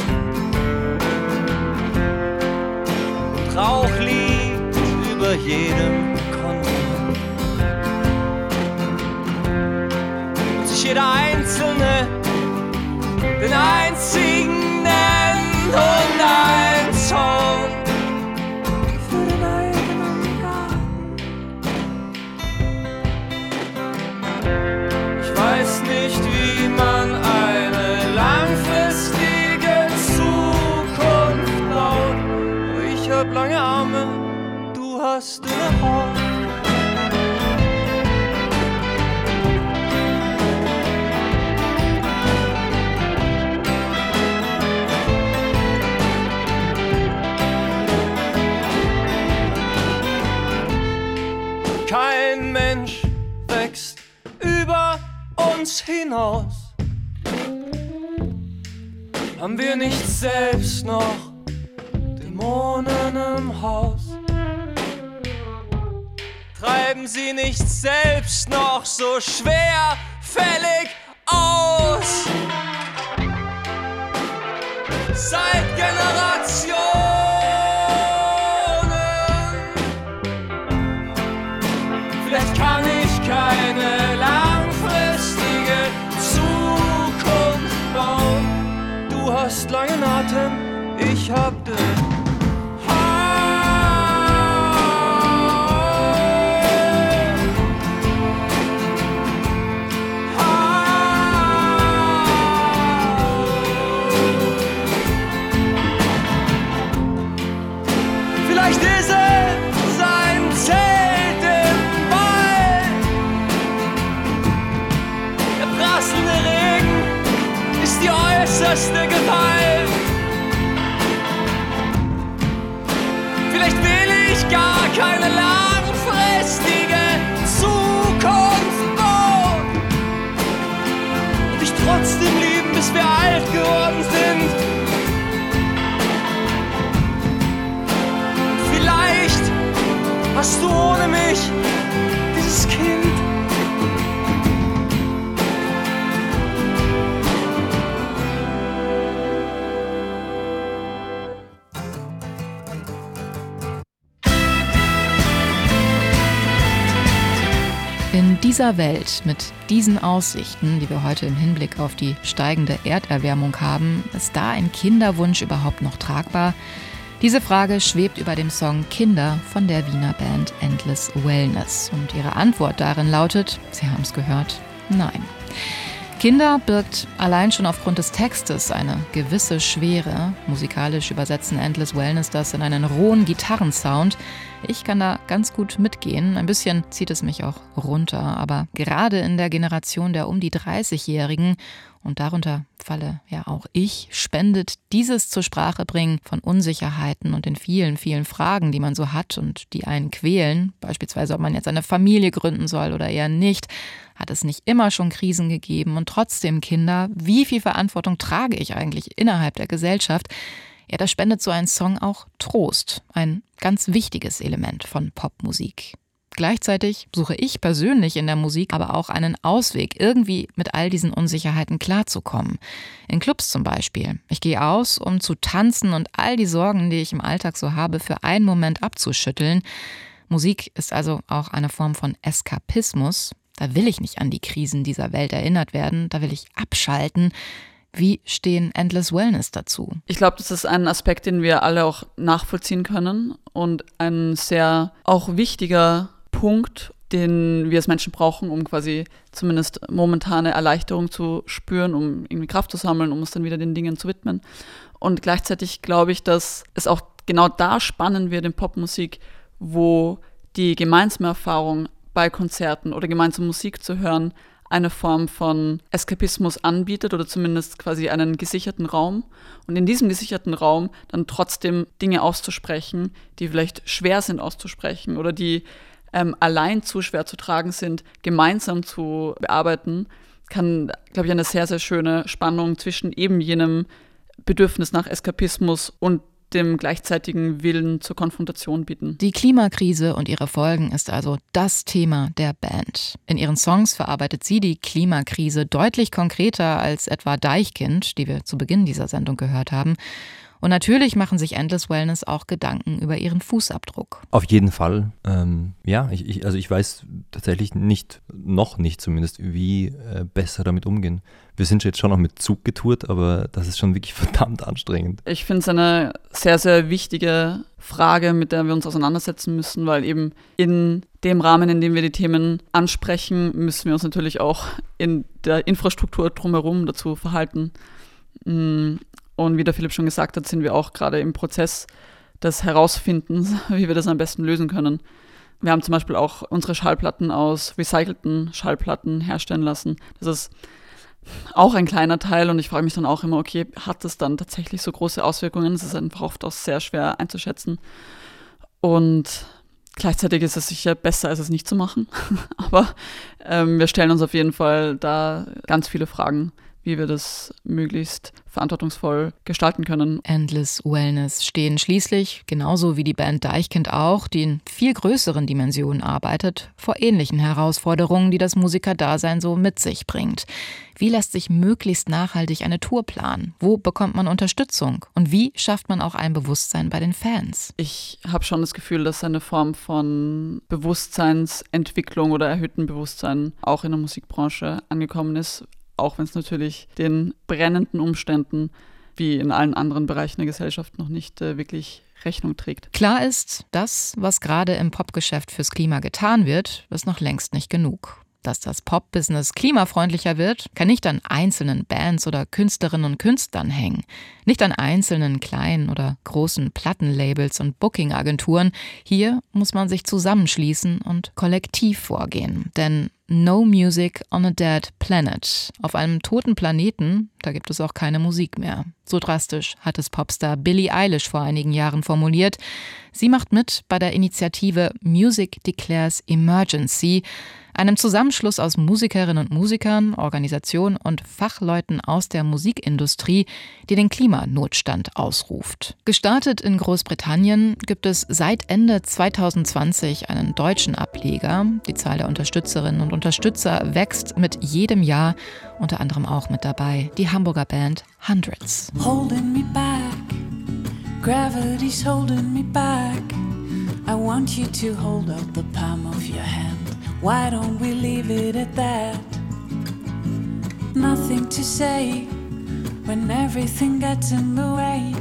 und Rauch liegt über jedem Kontinent. Und sich jeder Einzelne den einzigen hinaus. Haben wir nicht selbst noch Dämonen im Haus? Treiben sie nicht selbst noch so schwerfällig dieser Welt, mit diesen Aussichten, die wir heute im Hinblick auf die steigende Erderwärmung haben, ist da ein Kinderwunsch überhaupt noch tragbar? Diese Frage schwebt über dem Song Kinder von der Wiener Band Endless Wellness. Und ihre Antwort darin lautet, Sie haben es gehört, nein. Kinder birgt allein schon aufgrund des Textes eine gewisse Schwere. Musikalisch übersetzen Endless Wellness das in einen rohen Gitarrensound. Ich kann da ganz gut mitgehen. Ein bisschen zieht es mich auch runter. Aber gerade in der Generation der um die 30-Jährigen und darunter falle ja auch ich, spendet dieses zur Sprache bringen von Unsicherheiten und den vielen, vielen Fragen, die man so hat und die einen quälen, beispielsweise ob man jetzt eine Familie gründen soll oder eher nicht, hat es nicht immer schon Krisen gegeben und trotzdem Kinder, wie viel Verantwortung trage ich eigentlich innerhalb der Gesellschaft? Ja, da spendet so ein Song auch Trost, ein ganz wichtiges Element von Popmusik. Gleichzeitig suche ich persönlich in der Musik aber auch einen Ausweg, irgendwie mit all diesen Unsicherheiten klarzukommen. In Clubs zum Beispiel. Ich gehe aus, um zu tanzen und all die Sorgen, die ich im Alltag so habe, für einen Moment abzuschütteln. Musik ist also auch eine Form von Eskapismus. Da will ich nicht an die Krisen dieser Welt erinnert werden, da will ich abschalten. Wie stehen Endless Wellness dazu? Ich glaube, das ist ein Aspekt, den wir alle auch nachvollziehen können und ein sehr auch wichtiger Punkt, den wir als Menschen brauchen, um quasi zumindest momentane Erleichterung zu spüren, um irgendwie Kraft zu sammeln, um uns dann wieder den Dingen zu widmen. Und gleichzeitig glaube ich, dass es auch genau da spannend wird in Popmusik, wo die gemeinsame Erfahrung bei Konzerten oder gemeinsam Musik zu hören eine Form von Eskapismus anbietet oder zumindest quasi einen gesicherten Raum. Und in diesem gesicherten Raum dann trotzdem Dinge auszusprechen, die vielleicht schwer sind auszusprechen oder die ähm, allein zu schwer zu tragen sind, gemeinsam zu bearbeiten, kann, glaube ich, eine sehr, sehr schöne Spannung zwischen eben jenem Bedürfnis nach Eskapismus und dem gleichzeitigen Willen zur Konfrontation bieten. Die Klimakrise und ihre Folgen ist also das Thema der Band. In ihren Songs verarbeitet sie die Klimakrise deutlich konkreter als etwa Deichkind, die wir zu Beginn dieser Sendung gehört haben. Und natürlich machen sich Endless Wellness auch Gedanken über ihren Fußabdruck. Auf jeden Fall. Ähm, ja, ich, ich, also ich weiß tatsächlich nicht, noch nicht zumindest, wie äh, besser damit umgehen. Wir sind jetzt schon noch mit Zug getourt, aber das ist schon wirklich verdammt anstrengend. Ich finde es eine sehr, sehr wichtige Frage, mit der wir uns auseinandersetzen müssen, weil eben in dem Rahmen, in dem wir die Themen ansprechen, müssen wir uns natürlich auch in der Infrastruktur drumherum dazu verhalten. Mm, und wie der Philipp schon gesagt hat, sind wir auch gerade im Prozess des Herausfindens, wie wir das am besten lösen können. Wir haben zum Beispiel auch unsere Schallplatten aus recycelten Schallplatten herstellen lassen. Das ist auch ein kleiner Teil und ich frage mich dann auch immer, okay, hat das dann tatsächlich so große Auswirkungen? Es ist einfach oft auch sehr schwer einzuschätzen. Und gleichzeitig ist es sicher besser, als es nicht zu machen. Aber ähm, wir stellen uns auf jeden Fall da ganz viele Fragen wie wir das möglichst verantwortungsvoll gestalten können. Endless Wellness stehen schließlich, genauso wie die Band Deichkind auch, die in viel größeren Dimensionen arbeitet, vor ähnlichen Herausforderungen, die das Musikerdasein so mit sich bringt. Wie lässt sich möglichst nachhaltig eine Tour planen? Wo bekommt man Unterstützung? Und wie schafft man auch ein Bewusstsein bei den Fans? Ich habe schon das Gefühl, dass eine Form von Bewusstseinsentwicklung oder erhöhten Bewusstsein auch in der Musikbranche angekommen ist auch wenn es natürlich den brennenden Umständen wie in allen anderen Bereichen der Gesellschaft noch nicht äh, wirklich Rechnung trägt. Klar ist, das, was gerade im Popgeschäft fürs Klima getan wird, ist noch längst nicht genug. Dass das Pop-Business klimafreundlicher wird, kann nicht an einzelnen Bands oder Künstlerinnen und Künstlern hängen. Nicht an einzelnen kleinen oder großen Plattenlabels und Booking-Agenturen. Hier muss man sich zusammenschließen und kollektiv vorgehen. Denn No Music on a Dead Planet. Auf einem toten Planeten, da gibt es auch keine Musik mehr. So drastisch hat es Popstar Billie Eilish vor einigen Jahren formuliert. Sie macht mit bei der Initiative Music Declares Emergency, einem Zusammenschluss aus Musikerinnen und Musikern, Organisationen und Fachleuten aus der Musikindustrie, die den Klimanotstand ausruft. Gestartet in Großbritannien gibt es seit Ende 2020 einen deutschen Ableger. Die Zahl der Unterstützerinnen und Unterstützer wächst mit jedem Jahr, unter anderem auch mit dabei die Hamburger Band Hundreds. Holding me back, gravity's holding me back. I want you to hold out the palm of your hand. Why don't we leave it at that? Nothing to say when everything gets in the way.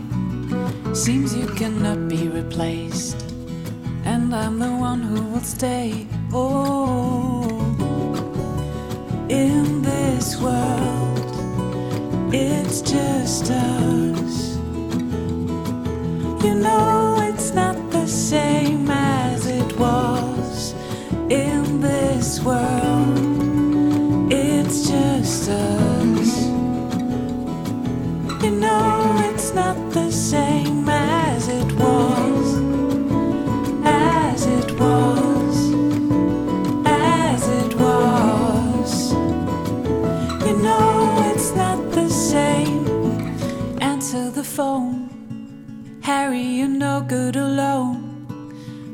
Seems you cannot be replaced, and I'm the one who will stay. Oh, in this world, it's just us. You know, it's not the same as it was in this world. It's just us. You know, it's not the same as it was. As it was. As it was. You know, it's not the same. Answer the phone. Harry, you're no good alone.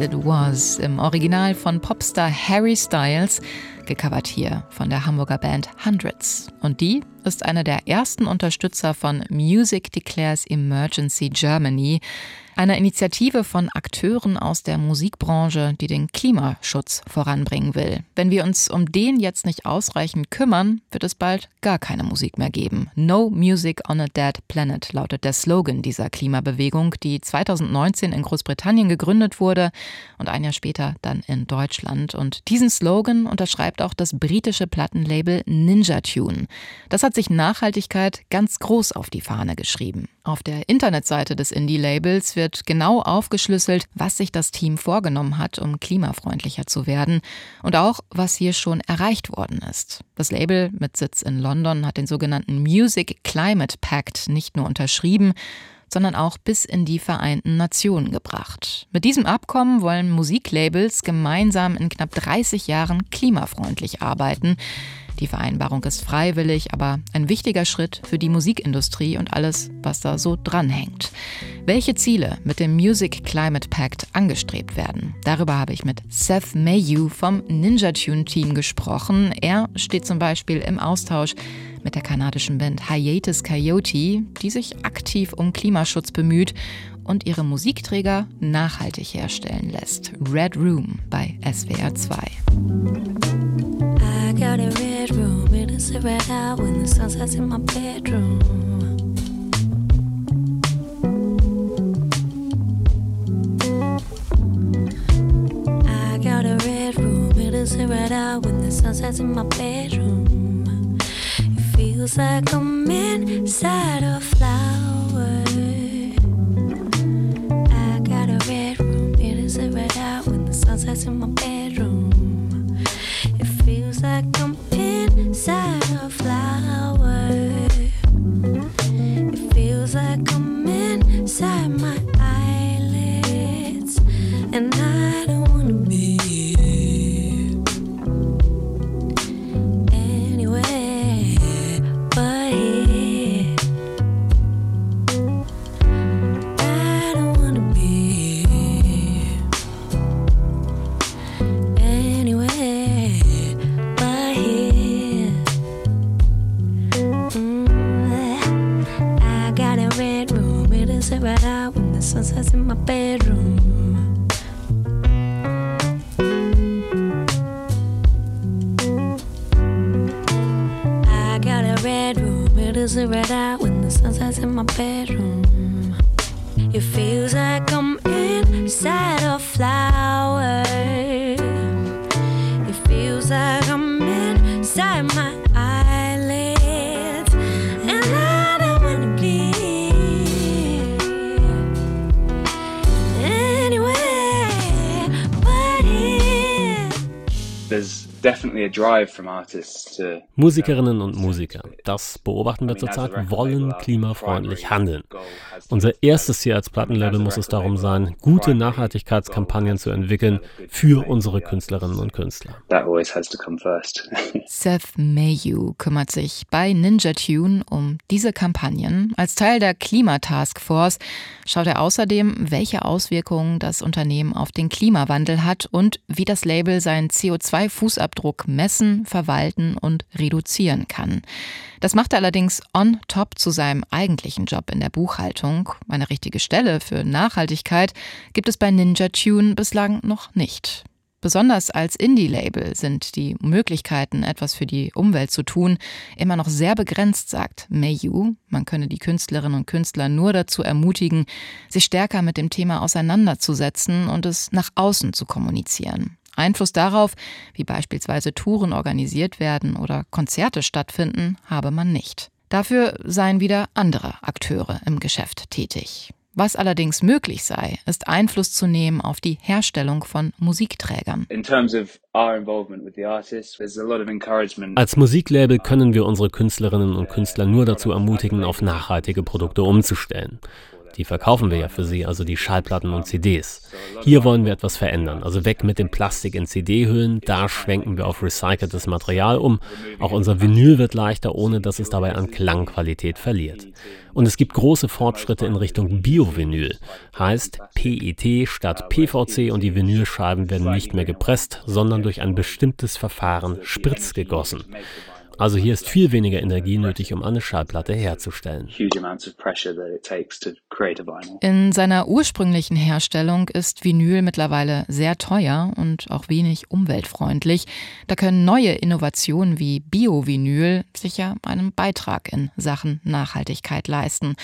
It Was im Original von Popstar Harry Styles, gecovert hier von der Hamburger Band Hundreds. Und die ist einer der ersten Unterstützer von Music Declares Emergency Germany, einer Initiative von Akteuren aus der Musikbranche, die den Klimaschutz voranbringen will. Wenn wir uns um den jetzt nicht ausreichend kümmern, wird es bald gar keine Musik mehr geben. No Music on a Dead Planet lautet der Slogan dieser Klimabewegung, die 2019 in Großbritannien gegründet wurde und ein Jahr später dann in Deutschland. Und diesen Slogan unterschreibt auch das britische Plattenlabel Ninja Tune. Das hat sich Nachhaltigkeit ganz groß auf die Fahne geschrieben. Auf der Internetseite des Indie-Labels wird genau aufgeschlüsselt, was sich das Team vorgenommen hat, um klimafreundlicher zu werden und auch, was hier schon erreicht worden ist. Das Label mit Sitz in London hat den sogenannten Music Climate Pact nicht nur unterschrieben, sondern auch bis in die Vereinten Nationen gebracht. Mit diesem Abkommen wollen Musiklabels gemeinsam in knapp 30 Jahren klimafreundlich arbeiten. Die Vereinbarung ist freiwillig, aber ein wichtiger Schritt für die Musikindustrie und alles, was da so dranhängt. Welche Ziele mit dem Music Climate Pact angestrebt werden, darüber habe ich mit Seth Mayhew vom Ninja Tune Team gesprochen. Er steht zum Beispiel im Austausch mit der kanadischen Band Hiatus Coyote, die sich aktiv um Klimaschutz bemüht und ihre Musikträger nachhaltig herstellen lässt. Red Room bei SWR 2. Red out when the sun sets in my bedroom. I got a red room, it is red out when the sun sets in my bedroom. It feels like I'm inside a flower. I got a red room, it is red out when the sun sets in my bedroom. There's definitely a drive from artists to Musikerinnen und Musiker, das beobachten wir zurzeit, wollen klimafreundlich handeln. Unser erstes Ziel als Plattenlabel muss es darum sein, gute Nachhaltigkeitskampagnen zu entwickeln für unsere Künstlerinnen und Künstler. that always has to come first. Seth Mayhew kümmert sich bei Ninja Tune um diese Kampagnen. Als Teil der Klimataskforce schaut er außerdem, welche Auswirkungen das Unternehmen auf den Klimawandel hat und wie das Label seinen CO2-Fußabdruck messen, verwalten und reduzieren kann. Das macht er allerdings on top zu seinem eigentlichen Job in der Buchhaltung. Eine richtige Stelle für Nachhaltigkeit gibt es bei Ninja Tune bislang noch nicht. Besonders als Indie-Label sind die Möglichkeiten, etwas für die Umwelt zu tun, immer noch sehr begrenzt, sagt Mayhew. Man könne die Künstlerinnen und Künstler nur dazu ermutigen, sich stärker mit dem Thema auseinanderzusetzen und es nach außen zu kommunizieren. Einfluss darauf, wie beispielsweise Touren organisiert werden oder Konzerte stattfinden, habe man nicht. Dafür seien wieder andere Akteure im Geschäft tätig. Was allerdings möglich sei, ist Einfluss zu nehmen auf die Herstellung von Musikträgern. In terms of our involvement with the artists, there's a lot of encouragement. Als Musiklabel können wir unsere Künstlerinnen und Künstler nur dazu ermutigen, auf nachhaltige Produkte umzustellen. Die verkaufen wir ja für sie, also die Schallplatten und CDs. Hier wollen wir etwas verändern, also weg mit dem Plastik in CD-Hüllen, da schwenken wir auf recyceltes Material um. Auch unser Vinyl wird leichter, ohne dass es dabei an Klangqualität verliert. Und es gibt große Fortschritte in Richtung Bio-Vinyl. Heißt PET statt PVC und die Vinylscheiben werden nicht mehr gepresst, sondern durch ein bestimmtes Verfahren spritzgegossen. Also hier ist viel weniger Energie nötig, um eine Schallplatte herzustellen. In seiner ursprünglichen Herstellung ist Vinyl mittlerweile sehr teuer und auch wenig umweltfreundlich. Da können neue Innovationen wie Bio-Vinyl sicher einen Beitrag in Sachen Nachhaltigkeit leisten.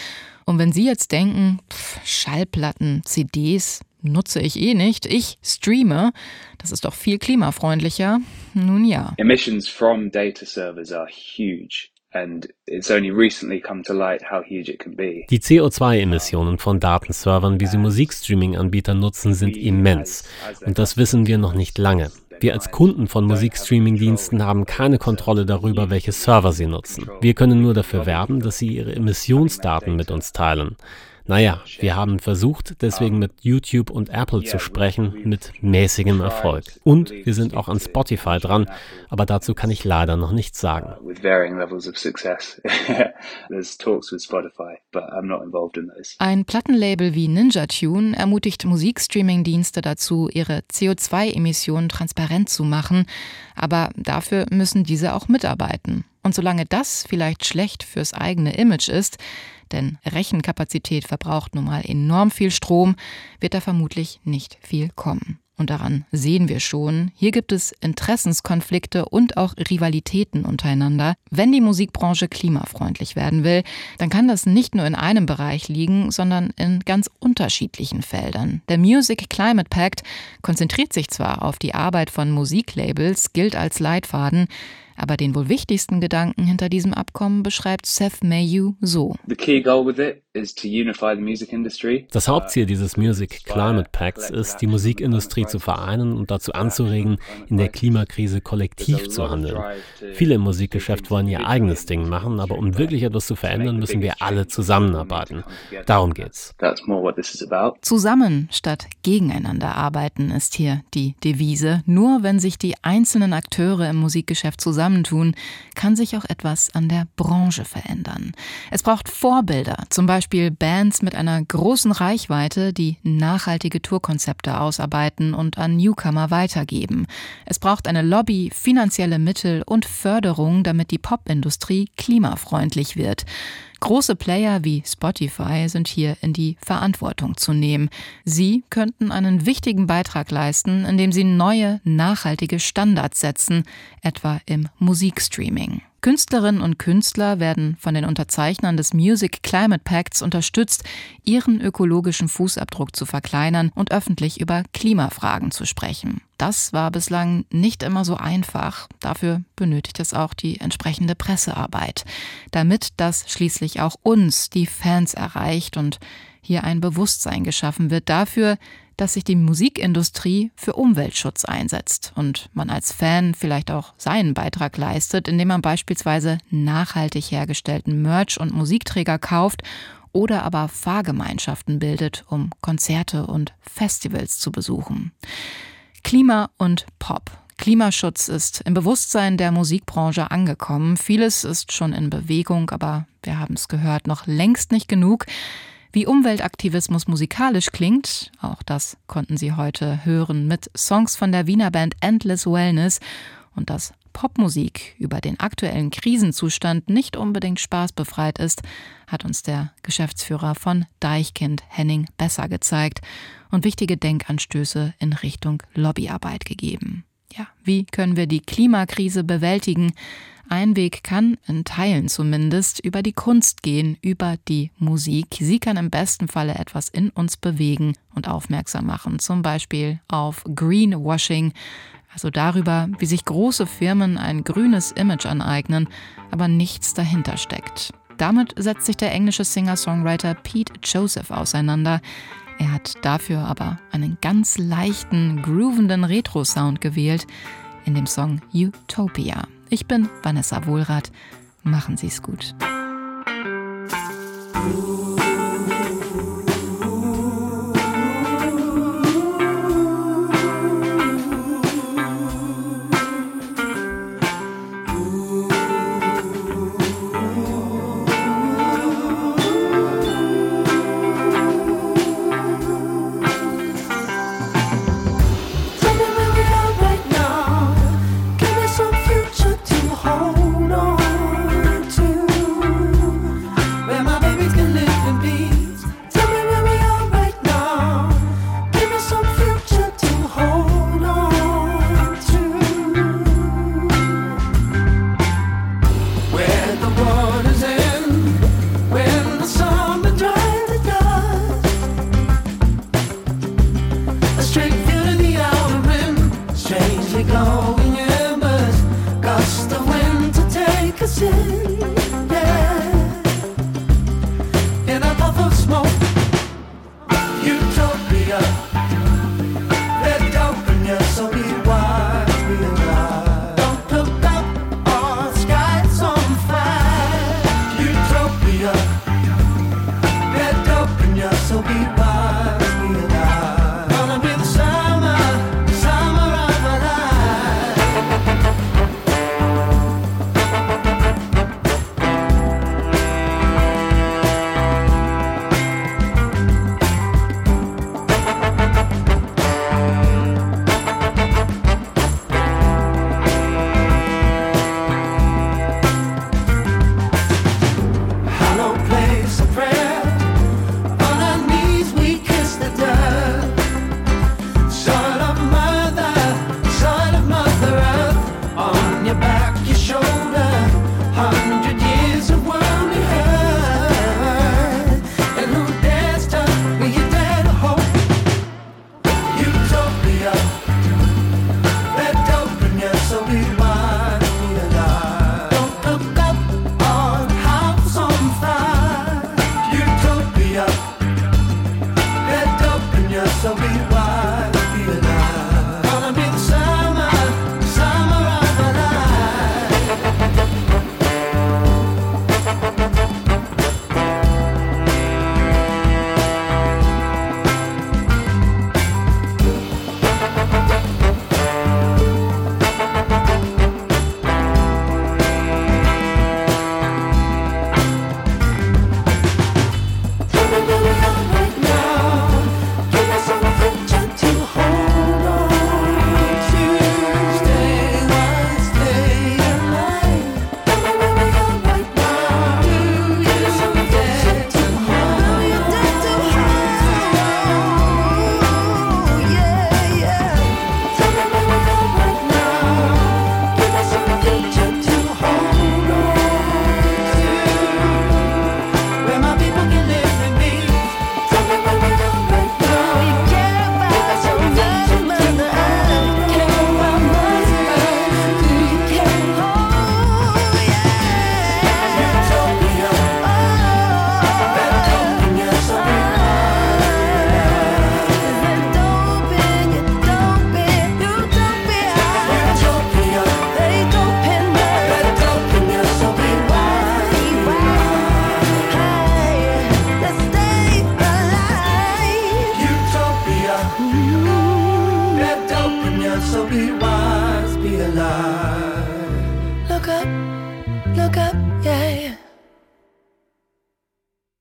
Und wenn Sie jetzt denken, pff, Schallplatten, CDs, nutze ich eh nicht, ich streame, das ist doch viel klimafreundlicher. Nun ja. Emissions from data servers are huge. And it's only recently come to light how huge it can be. Die CO2-Emissionen von Datenservern, wie sie Musikstreaming-Anbieter nutzen, sind immens. Und das wissen wir noch nicht lange. Wir als Kunden von Musikstreaming-Diensten haben keine Kontrolle darüber, welche Server sie nutzen. Wir können nur dafür werben, dass sie ihre Emissionsdaten mit uns teilen. Naja, wir haben versucht, deswegen mit YouTube und Apple zu sprechen, mit mäßigem Erfolg. Und wir sind auch an Spotify dran, aber dazu kann ich leider noch nichts sagen. Those. Ein Plattenlabel wie Ninja Tune ermutigt Musikstreaming-Dienste dazu, ihre CO2-Emissionen transparent zu machen, aber dafür müssen diese auch mitarbeiten. Und solange das vielleicht schlecht fürs eigene Image ist, denn Rechenkapazität verbraucht nun mal enorm viel Strom, wird da vermutlich nicht viel kommen. Und daran sehen wir schon, hier gibt es Interessenskonflikte und auch Rivalitäten untereinander. Wenn die Musikbranche klimafreundlich werden will, dann kann das nicht nur in einem Bereich liegen, sondern in ganz unterschiedlichen Feldern. Der Music Climate Pact konzentriert sich zwar auf die Arbeit von Musiklabels, gilt als Leitfaden, aber den wohl wichtigsten Gedanken hinter diesem Abkommen beschreibt Seth Mayhew so. The key goal with it is to unify the music industry. Das Hauptziel dieses Music Climate Pacts ist, die Musikindustrie zu vereinen und dazu anzuregen, in der Klimakrise kollektiv zu handeln. Viele im Musikgeschäft wollen ihr eigenes Ding machen, aber um wirklich etwas zu verändern, müssen wir alle zusammenarbeiten. Darum geht's. That's more what this is about. Zusammen statt gegeneinander arbeiten ist hier die Devise. Nur wenn sich die einzelnen Akteure im Musikgeschäft zusammentun, kann sich auch etwas an der Branche verändern. Es braucht Vorbilder, zum Beispiel Bands mit einer großen Reichweite, die nachhaltige Tourkonzepte ausarbeiten und an Newcomer weitergeben. Es braucht eine Lobby, finanzielle Mittel und Förderung, damit die Popindustrie klimafreundlich wird. Große Player wie Spotify sind hier in die Verantwortung zu nehmen. Sie könnten einen wichtigen Beitrag leisten, indem sie neue, nachhaltige Standards setzen, etwa im Musikstreaming. Künstlerinnen und Künstler werden von den Unterzeichnern des Music Climate Pacts unterstützt, ihren ökologischen Fußabdruck zu verkleinern und öffentlich über Klimafragen zu sprechen. Das war bislang nicht immer so einfach. Dafür benötigt es auch die entsprechende Pressearbeit, damit das schließlich auch uns, die Fans, erreicht und hier ein Bewusstsein geschaffen wird dafür, dass sich die Musikindustrie für Umweltschutz einsetzt und man als Fan vielleicht auch seinen Beitrag leistet, indem man beispielsweise nachhaltig hergestellten Merch und Musikträger kauft oder aber Fahrgemeinschaften bildet, um Konzerte und Festivals zu besuchen. Klima und Pop. Klimaschutz ist im Bewusstsein der Musikbranche angekommen. Vieles ist schon in Bewegung, aber wir haben es gehört, noch längst nicht genug. Wie Umweltaktivismus musikalisch klingt, auch das konnten Sie heute hören mit Songs von der Wiener Band Endless Wellness und dass Popmusik über den aktuellen Krisenzustand nicht unbedingt spaßbefreit ist, hat uns der Geschäftsführer von Deichkind Henning Besser gezeigt und wichtige Denkanstöße in Richtung Lobbyarbeit gegeben. Ja, wie können wir die Klimakrise bewältigen? Ein Weg kann, in Teilen zumindest, über die Kunst gehen, über die Musik. Sie kann im besten Falle etwas in uns bewegen und aufmerksam machen, zum Beispiel auf Greenwashing, also darüber, wie sich große Firmen ein grünes Image aneignen, aber nichts dahinter steckt. Damit setzt sich der englische Singer-Songwriter Pete Joseph auseinander. Er hat dafür aber einen ganz leichten, groovenden Retro-Sound gewählt in dem Song Utopia. Ich bin Vanessa Wohlrath. Machen Sie es gut. so be